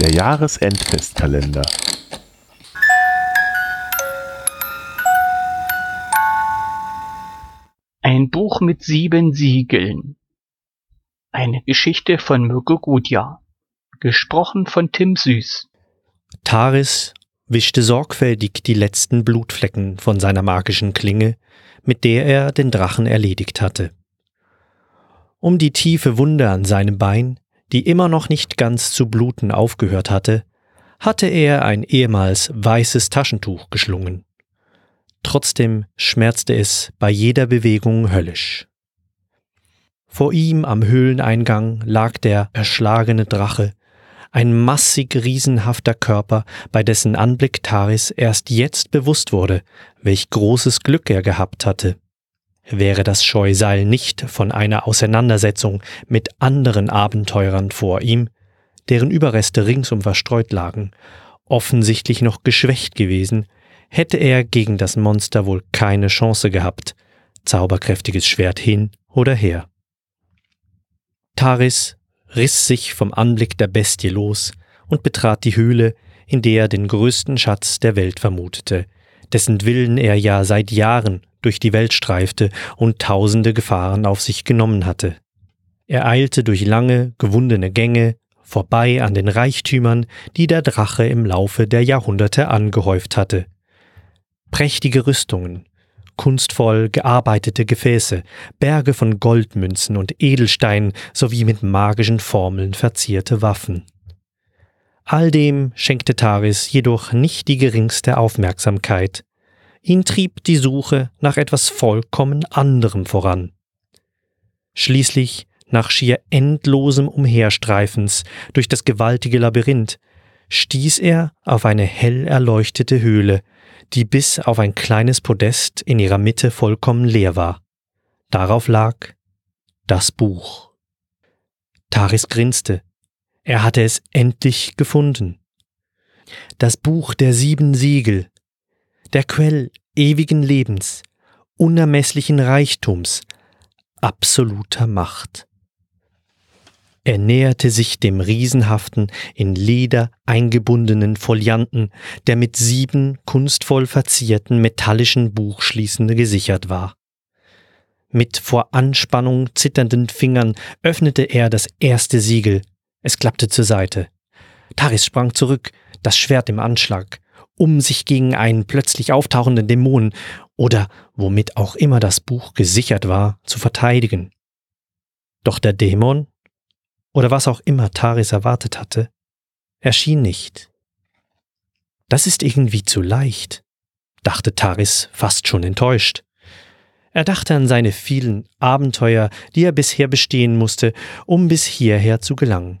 Der Jahresendfestkalender. Ein Buch mit sieben Siegeln. Eine Geschichte von Mirko Gutjahr. Gesprochen von Tim Süß. Taris wischte sorgfältig die letzten Blutflecken von seiner magischen Klinge, mit der er den Drachen erledigt hatte. Um die tiefe Wunde an seinem Bein, die immer noch nicht ganz zu bluten aufgehört hatte, hatte er ein ehemals weißes Taschentuch geschlungen. Trotzdem schmerzte es bei jeder Bewegung höllisch. Vor ihm am Höhleneingang lag der erschlagene Drache, ein massig riesenhafter Körper, bei dessen Anblick Taris erst jetzt bewusst wurde, welch großes Glück er gehabt hatte. Wäre das Scheusal nicht von einer Auseinandersetzung mit anderen Abenteurern vor ihm, deren Überreste ringsum verstreut lagen, offensichtlich noch geschwächt gewesen, hätte er gegen das Monster wohl keine Chance gehabt, zauberkräftiges Schwert hin oder her. Taris riss sich vom Anblick der Bestie los und betrat die Höhle, in der er den größten Schatz der Welt vermutete, dessen Willen er ja seit Jahren durch die Welt streifte und tausende Gefahren auf sich genommen hatte. Er eilte durch lange, gewundene Gänge, vorbei an den Reichtümern, die der Drache im Laufe der Jahrhunderte angehäuft hatte. Prächtige Rüstungen, kunstvoll gearbeitete Gefäße, Berge von Goldmünzen und Edelsteinen sowie mit magischen Formeln verzierte Waffen. All dem schenkte Taris jedoch nicht die geringste Aufmerksamkeit. Ihn trieb die Suche nach etwas vollkommen anderem voran. Schließlich, nach schier endlosem Umherstreifens durch das gewaltige Labyrinth, stieß er auf eine hell erleuchtete Höhle, die bis auf ein kleines Podest in ihrer Mitte vollkommen leer war. Darauf lag das Buch. Taris grinste. Er hatte es endlich gefunden. Das Buch der sieben Siegel, der Quell ewigen Lebens, unermesslichen Reichtums, absoluter Macht. Er näherte sich dem riesenhaften, in Leder eingebundenen Folianten, der mit sieben kunstvoll verzierten metallischen Buchschließen gesichert war. Mit vor Anspannung zitternden Fingern öffnete er das erste Siegel. Es klappte zur Seite. Taris sprang zurück, das Schwert im Anschlag, um sich gegen einen plötzlich auftauchenden Dämonen oder womit auch immer das Buch gesichert war, zu verteidigen. Doch der Dämon oder was auch immer Taris erwartet hatte, erschien nicht. Das ist irgendwie zu leicht, dachte Taris fast schon enttäuscht. Er dachte an seine vielen Abenteuer, die er bisher bestehen musste, um bis hierher zu gelangen.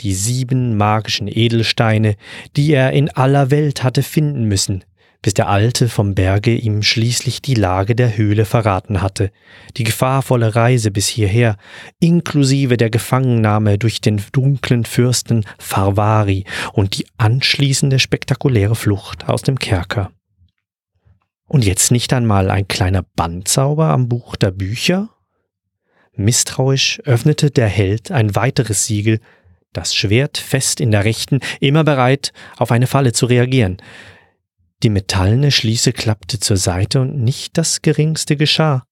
Die sieben magischen Edelsteine, die er in aller Welt hatte finden müssen, bis der Alte vom Berge ihm schließlich die Lage der Höhle verraten hatte, die gefahrvolle Reise bis hierher, inklusive der Gefangennahme durch den dunklen Fürsten Farvari und die anschließende spektakuläre Flucht aus dem Kerker. Und jetzt nicht einmal ein kleiner Bandzauber am Buch der Bücher? Misstrauisch öffnete der Held ein weiteres Siegel, das Schwert fest in der rechten, immer bereit, auf eine Falle zu reagieren. Die metallene Schließe klappte zur Seite und nicht das geringste geschah.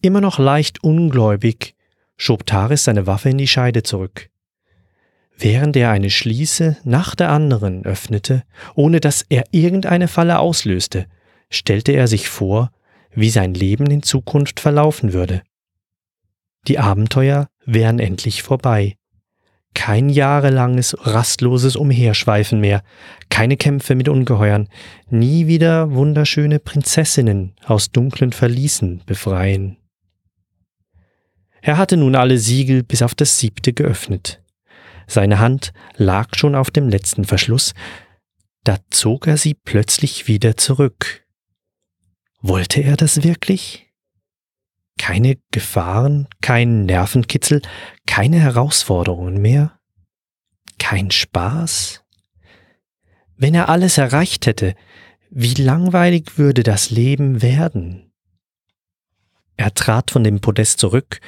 Immer noch leicht ungläubig schob Taris seine Waffe in die Scheide zurück. Während er eine Schließe nach der anderen öffnete, ohne dass er irgendeine Falle auslöste, stellte er sich vor, wie sein Leben in Zukunft verlaufen würde. Die Abenteuer wären endlich vorbei. Kein jahrelanges, rastloses Umherschweifen mehr, keine Kämpfe mit Ungeheuern, nie wieder wunderschöne Prinzessinnen aus dunklen Verließen befreien. Er hatte nun alle Siegel bis auf das siebte geöffnet. Seine Hand lag schon auf dem letzten Verschluss, da zog er sie plötzlich wieder zurück. Wollte er das wirklich? Keine Gefahren, kein Nervenkitzel, keine Herausforderungen mehr, kein Spaß? Wenn er alles erreicht hätte, wie langweilig würde das Leben werden? Er trat von dem Podest zurück,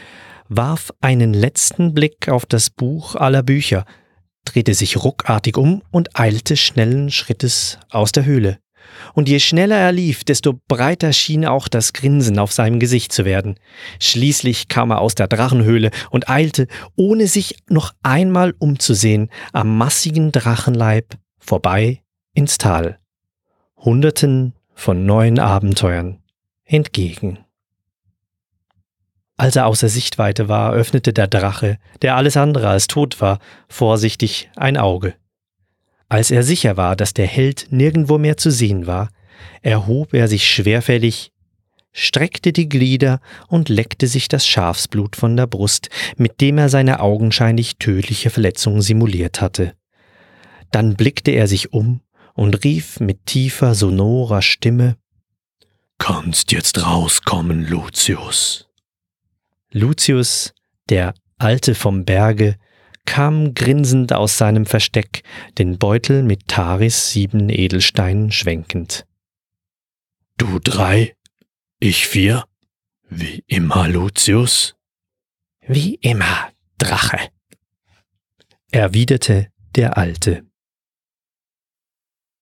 warf einen letzten Blick auf das Buch aller Bücher, drehte sich ruckartig um und eilte schnellen Schrittes aus der Höhle. Und je schneller er lief, desto breiter schien auch das Grinsen auf seinem Gesicht zu werden. Schließlich kam er aus der Drachenhöhle und eilte, ohne sich noch einmal umzusehen, am massigen Drachenleib vorbei ins Tal. Hunderten von neuen Abenteuern entgegen. Als er außer Sichtweite war, öffnete der Drache, der alles andere als tot war, vorsichtig ein Auge. Als er sicher war, dass der Held nirgendwo mehr zu sehen war, erhob er sich schwerfällig, streckte die Glieder und leckte sich das Schafsblut von der Brust, mit dem er seine augenscheinlich tödliche Verletzung simuliert hatte. Dann blickte er sich um und rief mit tiefer, sonorer Stimme Kannst jetzt rauskommen, Lucius. Lucius, der Alte vom Berge, kam grinsend aus seinem Versteck, den Beutel mit Taris sieben Edelsteinen schwenkend. Du drei, ich vier, wie immer, Lucius. Wie immer, Drache, erwiderte der Alte.